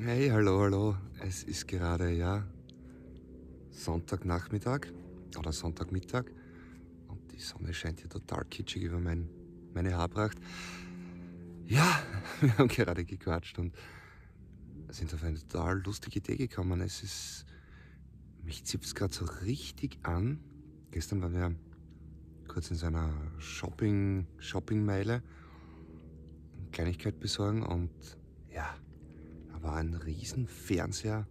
Hey, hallo, hallo. Es ist gerade, ja, Sonntagnachmittag oder Sonntagmittag und die Sonne scheint hier total kitschig über mein, meine Haarpracht. Ja, wir haben gerade gequatscht und sind auf eine total lustige Idee gekommen. Es ist, mich zipft es gerade so richtig an. Gestern waren wir kurz in so einer Shopping, Shoppingmeile, Kleinigkeit besorgen und ja, war ein riesen Fernseher.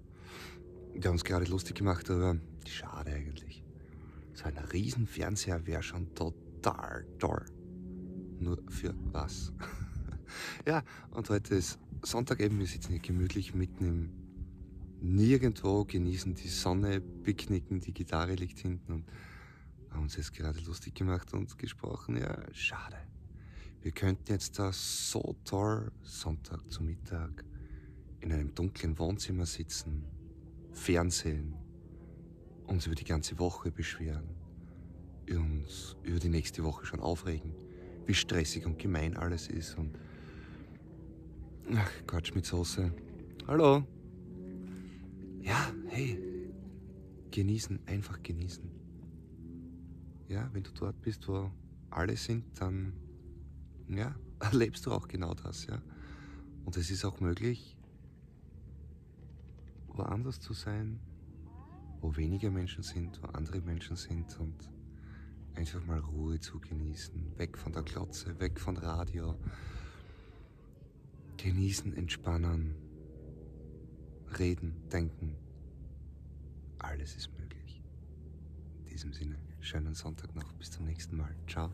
Wir haben uns gerade lustig gemacht, aber schade eigentlich. So ein riesen Fernseher wäre schon total toll. Nur für was? ja, und heute ist Sonntag eben, wir sitzen hier gemütlich mitten im Nirgendwo, genießen die Sonne, picknicken, die Gitarre liegt hinten und haben uns jetzt gerade lustig gemacht und gesprochen. Ja, schade. Wir könnten jetzt da so toll Sonntag zu Mittag in einem dunklen Wohnzimmer sitzen, Fernsehen, uns über die ganze Woche beschweren, uns über die nächste Woche schon aufregen, wie stressig und gemein alles ist und ach, Quatsch mit Soße. Hallo. Ja, hey, genießen, einfach genießen. Ja, wenn du dort bist, wo alle sind, dann ja, erlebst du auch genau das, ja. Und es ist auch möglich, woanders zu sein, wo weniger Menschen sind, wo andere Menschen sind und einfach mal Ruhe zu genießen, weg von der Glotze, weg von Radio, genießen, entspannen, reden, denken, alles ist möglich. In diesem Sinne, schönen Sonntag noch, bis zum nächsten Mal, ciao.